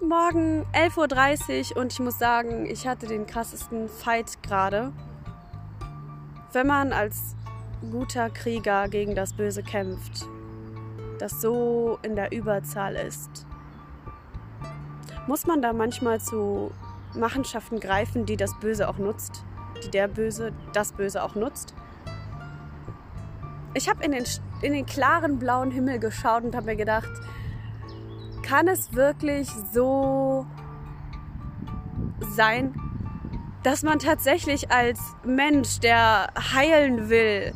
Guten Morgen, 11.30 Uhr und ich muss sagen, ich hatte den krassesten Fight gerade. Wenn man als guter Krieger gegen das Böse kämpft, das so in der Überzahl ist, muss man da manchmal zu Machenschaften greifen, die das Böse auch nutzt, die der Böse das Böse auch nutzt. Ich habe in den, in den klaren blauen Himmel geschaut und habe mir gedacht, kann es wirklich so sein, dass man tatsächlich als Mensch, der heilen will,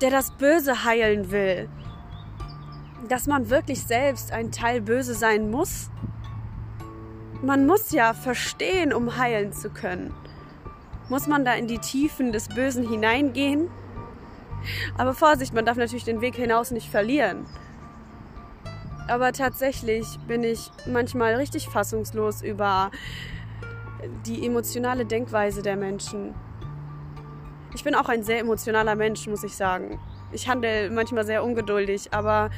der das Böse heilen will, dass man wirklich selbst ein Teil böse sein muss? Man muss ja verstehen, um heilen zu können. Muss man da in die Tiefen des Bösen hineingehen? Aber Vorsicht, man darf natürlich den Weg hinaus nicht verlieren. Aber tatsächlich bin ich manchmal richtig fassungslos über die emotionale Denkweise der Menschen. Ich bin auch ein sehr emotionaler Mensch, muss ich sagen. Ich handle manchmal sehr ungeduldig, aber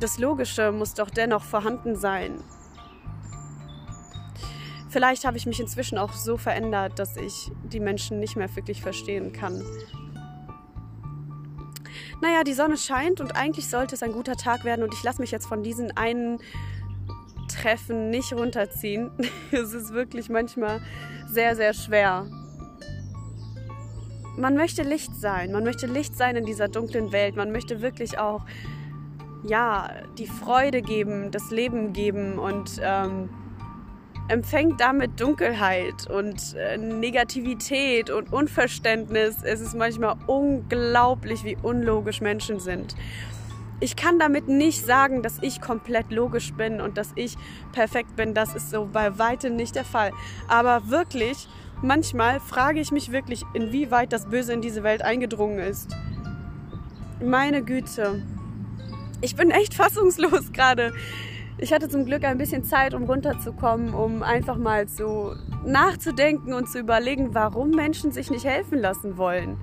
das Logische muss doch dennoch vorhanden sein. Vielleicht habe ich mich inzwischen auch so verändert, dass ich die Menschen nicht mehr wirklich verstehen kann naja, die Sonne scheint und eigentlich sollte es ein guter Tag werden und ich lasse mich jetzt von diesen einen Treffen nicht runterziehen. es ist wirklich manchmal sehr, sehr schwer. Man möchte Licht sein, man möchte Licht sein in dieser dunklen Welt, man möchte wirklich auch, ja, die Freude geben, das Leben geben und ähm, empfängt damit Dunkelheit und äh, Negativität und Unverständnis. Es ist manchmal unglaublich, wie unlogisch Menschen sind. Ich kann damit nicht sagen, dass ich komplett logisch bin und dass ich perfekt bin. Das ist so bei weitem nicht der Fall. Aber wirklich, manchmal frage ich mich wirklich, inwieweit das Böse in diese Welt eingedrungen ist. Meine Güte. Ich bin echt fassungslos gerade ich hatte zum Glück ein bisschen Zeit, um runterzukommen, um einfach mal so nachzudenken und zu überlegen, warum Menschen sich nicht helfen lassen wollen.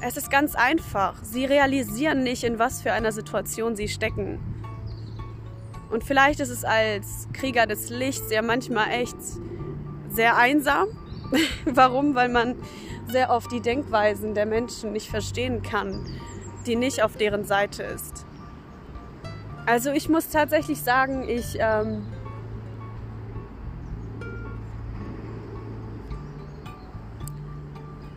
Es ist ganz einfach. Sie realisieren nicht, in was für einer Situation sie stecken. Und vielleicht ist es als Krieger des Lichts ja manchmal echt sehr einsam. Warum? Weil man sehr oft die Denkweisen der Menschen nicht verstehen kann, die nicht auf deren Seite ist. Also ich muss tatsächlich sagen, ich ähm,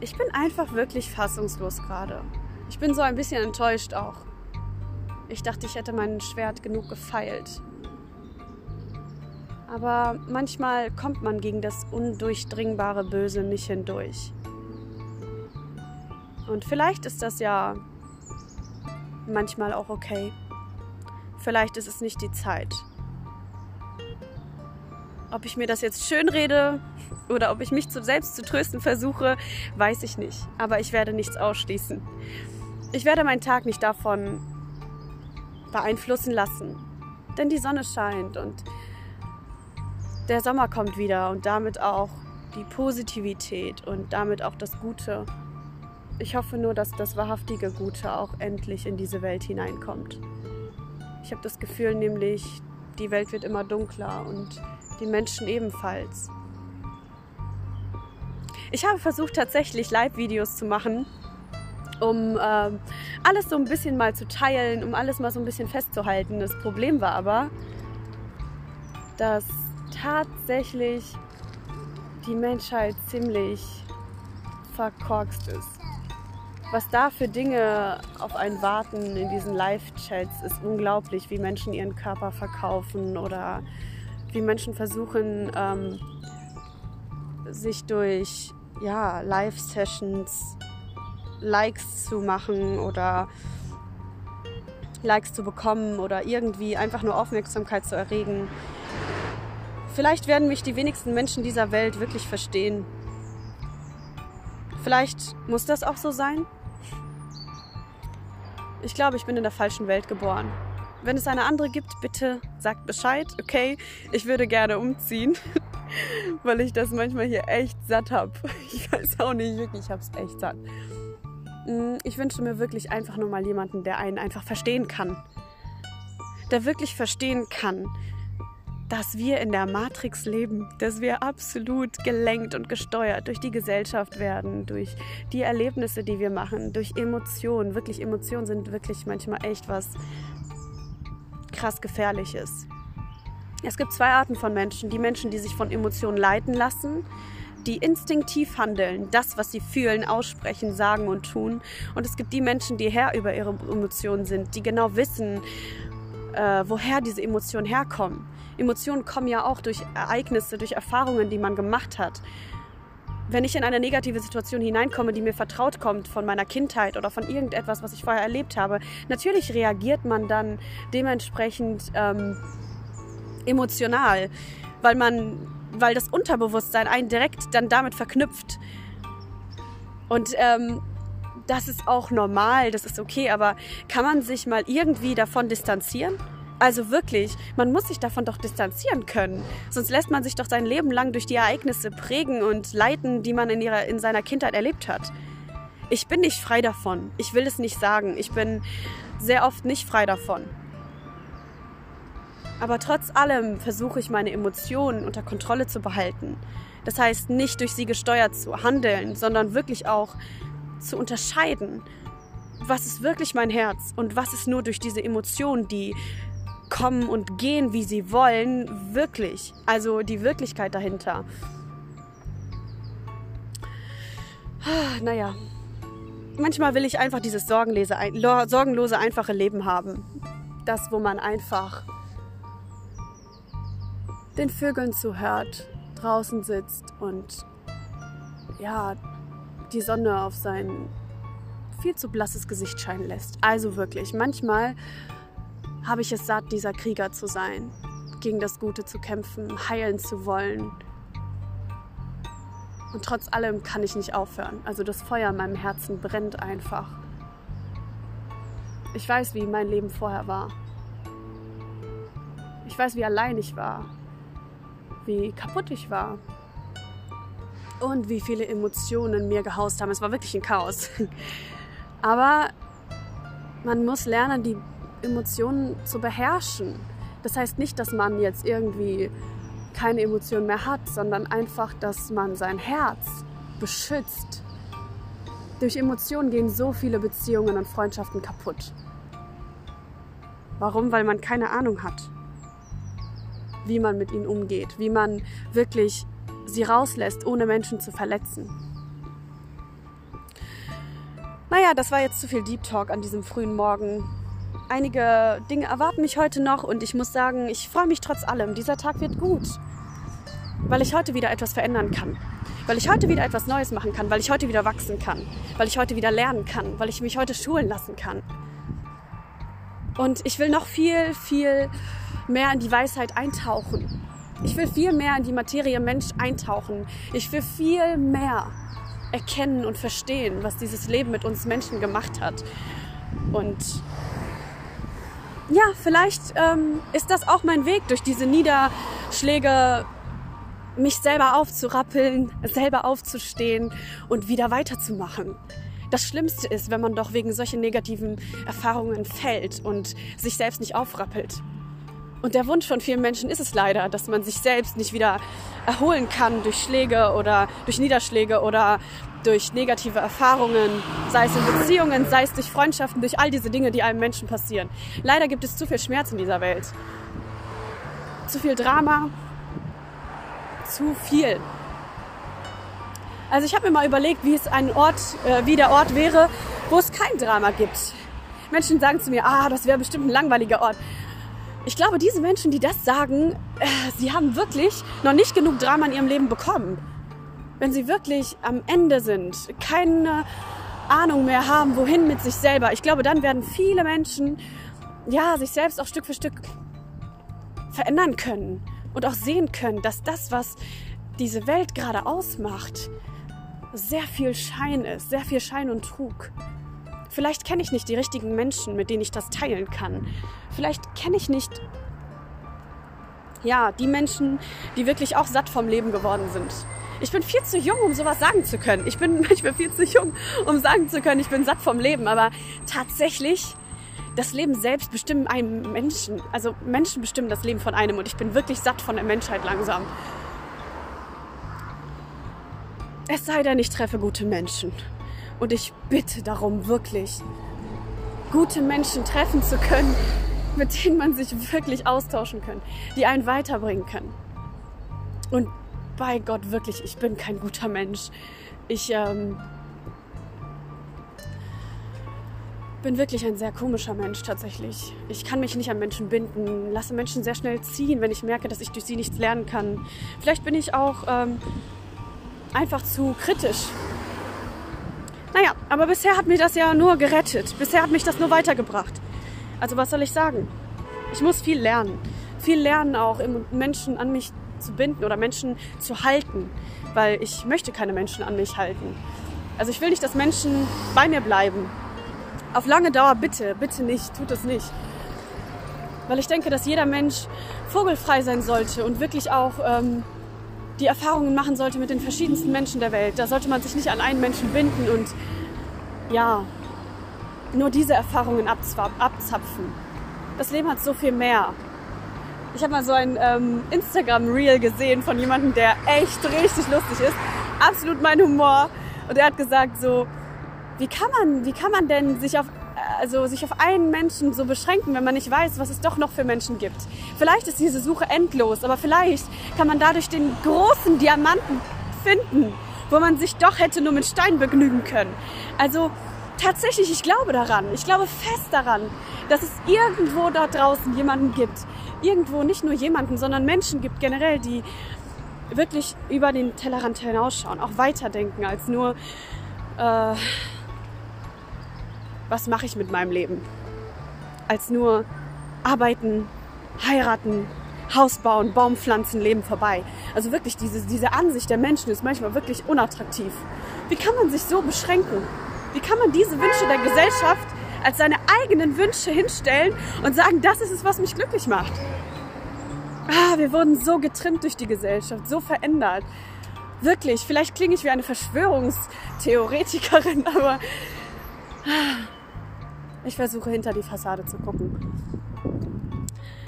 ich bin einfach wirklich fassungslos gerade. Ich bin so ein bisschen enttäuscht auch. Ich dachte, ich hätte mein Schwert genug gefeilt. Aber manchmal kommt man gegen das undurchdringbare Böse nicht hindurch. Und vielleicht ist das ja manchmal auch okay. Vielleicht ist es nicht die Zeit. Ob ich mir das jetzt schön rede oder ob ich mich selbst zu trösten versuche, weiß ich nicht. Aber ich werde nichts ausschließen. Ich werde meinen Tag nicht davon beeinflussen lassen. Denn die Sonne scheint und der Sommer kommt wieder und damit auch die Positivität und damit auch das Gute. Ich hoffe nur, dass das wahrhaftige Gute auch endlich in diese Welt hineinkommt. Ich habe das Gefühl nämlich, die Welt wird immer dunkler und die Menschen ebenfalls. Ich habe versucht tatsächlich Live-Videos zu machen, um äh, alles so ein bisschen mal zu teilen, um alles mal so ein bisschen festzuhalten. Das Problem war aber, dass tatsächlich die Menschheit ziemlich verkorkst ist was da für Dinge auf einen warten in diesen Live-Chats, ist unglaublich, wie Menschen ihren Körper verkaufen oder wie Menschen versuchen, ähm, sich durch ja, Live-Sessions Likes zu machen oder Likes zu bekommen oder irgendwie einfach nur Aufmerksamkeit zu erregen. Vielleicht werden mich die wenigsten Menschen dieser Welt wirklich verstehen. Vielleicht muss das auch so sein. Ich glaube, ich bin in der falschen Welt geboren. Wenn es eine andere gibt, bitte sagt Bescheid, okay? Ich würde gerne umziehen, weil ich das manchmal hier echt satt habe. Ich weiß auch nicht wirklich, ich habe es echt satt. Mm, ich wünsche mir wirklich einfach nur mal jemanden, der einen einfach verstehen kann. der wirklich verstehen kann, dass wir in der Matrix leben, dass wir absolut gelenkt und gesteuert durch die Gesellschaft werden, durch die Erlebnisse, die wir machen, durch Emotionen. Wirklich, Emotionen sind wirklich manchmal echt was krass Gefährliches. Es gibt zwei Arten von Menschen. Die Menschen, die sich von Emotionen leiten lassen, die instinktiv handeln, das, was sie fühlen, aussprechen, sagen und tun. Und es gibt die Menschen, die Herr über ihre Emotionen sind, die genau wissen, äh, woher diese Emotionen herkommen. Emotionen kommen ja auch durch Ereignisse, durch Erfahrungen, die man gemacht hat. Wenn ich in eine negative Situation hineinkomme, die mir vertraut kommt von meiner Kindheit oder von irgendetwas, was ich vorher erlebt habe, natürlich reagiert man dann dementsprechend ähm, emotional, weil man, weil das Unterbewusstsein einen direkt dann damit verknüpft. Und ähm, das ist auch normal, das ist okay, aber kann man sich mal irgendwie davon distanzieren? Also wirklich, man muss sich davon doch distanzieren können. Sonst lässt man sich doch sein Leben lang durch die Ereignisse prägen und leiten, die man in, ihrer, in seiner Kindheit erlebt hat. Ich bin nicht frei davon. Ich will es nicht sagen. Ich bin sehr oft nicht frei davon. Aber trotz allem versuche ich meine Emotionen unter Kontrolle zu behalten. Das heißt, nicht durch sie gesteuert zu handeln, sondern wirklich auch zu unterscheiden, was ist wirklich mein Herz und was ist nur durch diese Emotionen, die kommen und gehen, wie sie wollen, wirklich. Also die Wirklichkeit dahinter. Naja, manchmal will ich einfach dieses sorgenlose, einfache Leben haben. Das, wo man einfach den Vögeln zuhört, draußen sitzt und ja, die Sonne auf sein viel zu blasses Gesicht scheinen lässt. Also wirklich, manchmal habe ich es satt, dieser Krieger zu sein, gegen das Gute zu kämpfen, heilen zu wollen. Und trotz allem kann ich nicht aufhören. Also das Feuer in meinem Herzen brennt einfach. Ich weiß, wie mein Leben vorher war. Ich weiß, wie allein ich war, wie kaputt ich war und wie viele Emotionen mir gehaust haben. Es war wirklich ein Chaos. Aber man muss lernen, die Emotionen zu beherrschen. Das heißt nicht, dass man jetzt irgendwie keine Emotionen mehr hat, sondern einfach, dass man sein Herz beschützt. Durch Emotionen gehen so viele Beziehungen und Freundschaften kaputt. Warum? Weil man keine Ahnung hat, wie man mit ihnen umgeht, wie man wirklich sie rauslässt, ohne Menschen zu verletzen. Naja, das war jetzt zu viel Deep Talk an diesem frühen Morgen einige Dinge erwarten mich heute noch und ich muss sagen, ich freue mich trotz allem. Dieser Tag wird gut, weil ich heute wieder etwas verändern kann, weil ich heute wieder etwas Neues machen kann, weil ich heute wieder wachsen kann, weil ich heute wieder lernen kann, weil ich mich heute schulen lassen kann. Und ich will noch viel, viel mehr in die Weisheit eintauchen. Ich will viel mehr in die Materie Mensch eintauchen. Ich will viel mehr erkennen und verstehen, was dieses Leben mit uns Menschen gemacht hat. Und ja, vielleicht ähm, ist das auch mein Weg, durch diese Niederschläge mich selber aufzurappeln, selber aufzustehen und wieder weiterzumachen. Das Schlimmste ist, wenn man doch wegen solchen negativen Erfahrungen fällt und sich selbst nicht aufrappelt. Und der Wunsch von vielen Menschen ist es leider, dass man sich selbst nicht wieder erholen kann durch Schläge oder durch Niederschläge oder durch negative Erfahrungen, sei es in Beziehungen, sei es durch Freundschaften, durch all diese Dinge, die einem Menschen passieren. Leider gibt es zu viel Schmerz in dieser Welt. Zu viel Drama, zu viel. Also ich habe mir mal überlegt, wie es ein Ort, äh, wie der Ort wäre, wo es kein Drama gibt. Menschen sagen zu mir, ah, das wäre bestimmt ein langweiliger Ort. Ich glaube, diese Menschen, die das sagen, äh, sie haben wirklich noch nicht genug Drama in ihrem Leben bekommen wenn sie wirklich am Ende sind, keine Ahnung mehr haben, wohin mit sich selber, ich glaube, dann werden viele Menschen ja sich selbst auch Stück für Stück verändern können und auch sehen können, dass das, was diese Welt gerade ausmacht, sehr viel Schein ist, sehr viel Schein und Trug. Vielleicht kenne ich nicht die richtigen Menschen, mit denen ich das teilen kann. Vielleicht kenne ich nicht ja, die Menschen, die wirklich auch satt vom Leben geworden sind. Ich bin viel zu jung, um sowas sagen zu können. Ich bin manchmal viel zu jung, um sagen zu können, ich bin satt vom Leben. Aber tatsächlich das Leben selbst bestimmen einen Menschen. Also Menschen bestimmen das Leben von einem und ich bin wirklich satt von der Menschheit langsam. Es sei denn, ich treffe gute Menschen. Und ich bitte darum wirklich, gute Menschen treffen zu können, mit denen man sich wirklich austauschen kann, die einen weiterbringen können. Und bei Gott wirklich, ich bin kein guter Mensch. Ich ähm, bin wirklich ein sehr komischer Mensch tatsächlich. Ich kann mich nicht an Menschen binden, lasse Menschen sehr schnell ziehen, wenn ich merke, dass ich durch sie nichts lernen kann. Vielleicht bin ich auch ähm, einfach zu kritisch. Naja, aber bisher hat mich das ja nur gerettet. Bisher hat mich das nur weitergebracht. Also was soll ich sagen? Ich muss viel lernen. Viel lernen auch, Menschen an mich zu binden oder Menschen zu halten, weil ich möchte keine Menschen an mich halten. Also ich will nicht, dass Menschen bei mir bleiben. Auf lange Dauer bitte, bitte nicht, tut es nicht. Weil ich denke, dass jeder Mensch vogelfrei sein sollte und wirklich auch ähm, die Erfahrungen machen sollte mit den verschiedensten Menschen der Welt. Da sollte man sich nicht an einen Menschen binden und ja, nur diese Erfahrungen abzapfen. Das Leben hat so viel mehr. Ich habe mal so ein ähm, Instagram-Reel gesehen von jemandem, der echt richtig lustig ist. Absolut mein Humor. Und er hat gesagt so, wie kann man, wie kann man denn sich auf, also sich auf einen Menschen so beschränken, wenn man nicht weiß, was es doch noch für Menschen gibt? Vielleicht ist diese Suche endlos, aber vielleicht kann man dadurch den großen Diamanten finden, wo man sich doch hätte nur mit Stein begnügen können. Also tatsächlich, ich glaube daran. Ich glaube fest daran, dass es irgendwo da draußen jemanden gibt. Irgendwo nicht nur jemanden, sondern Menschen gibt generell, die wirklich über den Tellerrand hinausschauen, auch weiterdenken als nur, äh, was mache ich mit meinem Leben? Als nur arbeiten, heiraten, Haus bauen, Baum pflanzen, Leben vorbei. Also wirklich, diese, diese Ansicht der Menschen ist manchmal wirklich unattraktiv. Wie kann man sich so beschränken? Wie kann man diese Wünsche der Gesellschaft als seine eigenen Wünsche hinstellen und sagen, das ist es, was mich glücklich macht? Ah, wir wurden so getrimmt durch die Gesellschaft, so verändert. Wirklich, vielleicht klinge ich wie eine Verschwörungstheoretikerin, aber ich versuche hinter die Fassade zu gucken.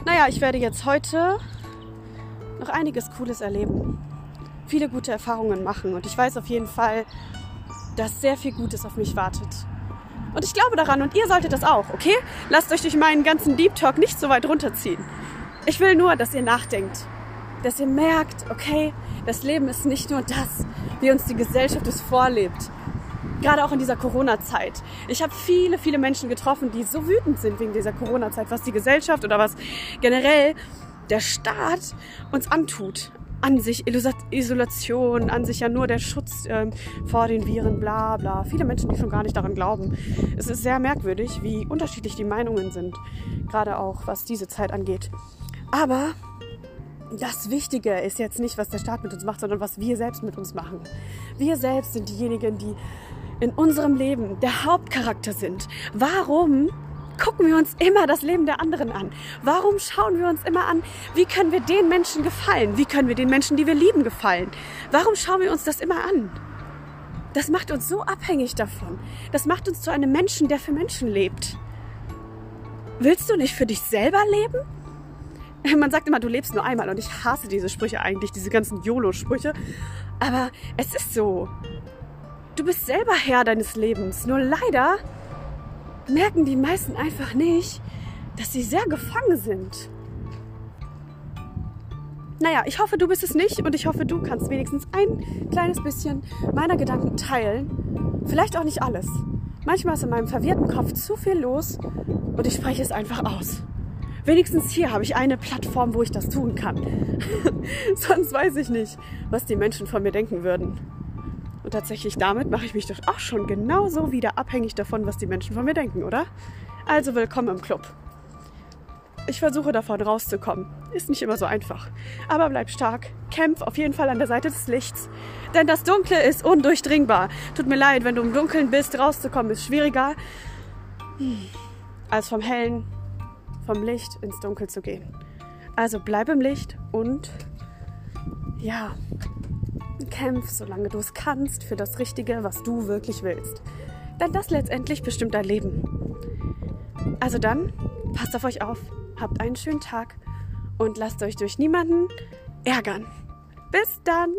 Naja, ich werde jetzt heute noch einiges Cooles erleben. Viele gute Erfahrungen machen und ich weiß auf jeden Fall, dass sehr viel Gutes auf mich wartet. Und ich glaube daran und ihr solltet das auch, okay? Lasst euch durch meinen ganzen Deep Talk nicht so weit runterziehen. Ich will nur, dass ihr nachdenkt. Dass ihr merkt, okay, das Leben ist nicht nur das, wie uns die Gesellschaft es vorlebt gerade auch in dieser Corona-Zeit. Ich habe viele, viele Menschen getroffen, die so wütend sind wegen dieser Corona-Zeit, was die Gesellschaft oder was generell der Staat uns antut. An sich Isolation, an sich ja nur der Schutz ähm, vor den Viren, bla bla. Viele Menschen, die schon gar nicht daran glauben. Es ist sehr merkwürdig, wie unterschiedlich die Meinungen sind, gerade auch was diese Zeit angeht. Aber das Wichtige ist jetzt nicht, was der Staat mit uns macht, sondern was wir selbst mit uns machen. Wir selbst sind diejenigen, die in unserem Leben der Hauptcharakter sind. Warum gucken wir uns immer das Leben der anderen an? Warum schauen wir uns immer an, wie können wir den Menschen gefallen? Wie können wir den Menschen, die wir lieben, gefallen? Warum schauen wir uns das immer an? Das macht uns so abhängig davon. Das macht uns zu einem Menschen, der für Menschen lebt. Willst du nicht für dich selber leben? Man sagt immer, du lebst nur einmal und ich hasse diese Sprüche eigentlich, diese ganzen YOLO-Sprüche. Aber es ist so. Du bist selber Herr deines Lebens. Nur leider merken die meisten einfach nicht, dass sie sehr gefangen sind. Naja, ich hoffe, du bist es nicht und ich hoffe, du kannst wenigstens ein kleines bisschen meiner Gedanken teilen. Vielleicht auch nicht alles. Manchmal ist in meinem verwirrten Kopf zu viel los und ich spreche es einfach aus. Wenigstens hier habe ich eine Plattform, wo ich das tun kann. Sonst weiß ich nicht, was die Menschen von mir denken würden. Und tatsächlich damit mache ich mich doch auch schon genauso wieder abhängig davon, was die Menschen von mir denken, oder? Also willkommen im Club. Ich versuche davon rauszukommen. Ist nicht immer so einfach. Aber bleib stark. Kämpf auf jeden Fall an der Seite des Lichts. Denn das Dunkle ist undurchdringbar. Tut mir leid, wenn du im Dunkeln bist, rauszukommen ist schwieriger, als vom Hellen, vom Licht ins Dunkel zu gehen. Also bleib im Licht und ja, Kämpf, solange du es kannst, für das Richtige, was du wirklich willst. Denn das letztendlich bestimmt dein Leben. Also dann, passt auf euch auf, habt einen schönen Tag und lasst euch durch niemanden ärgern. Bis dann!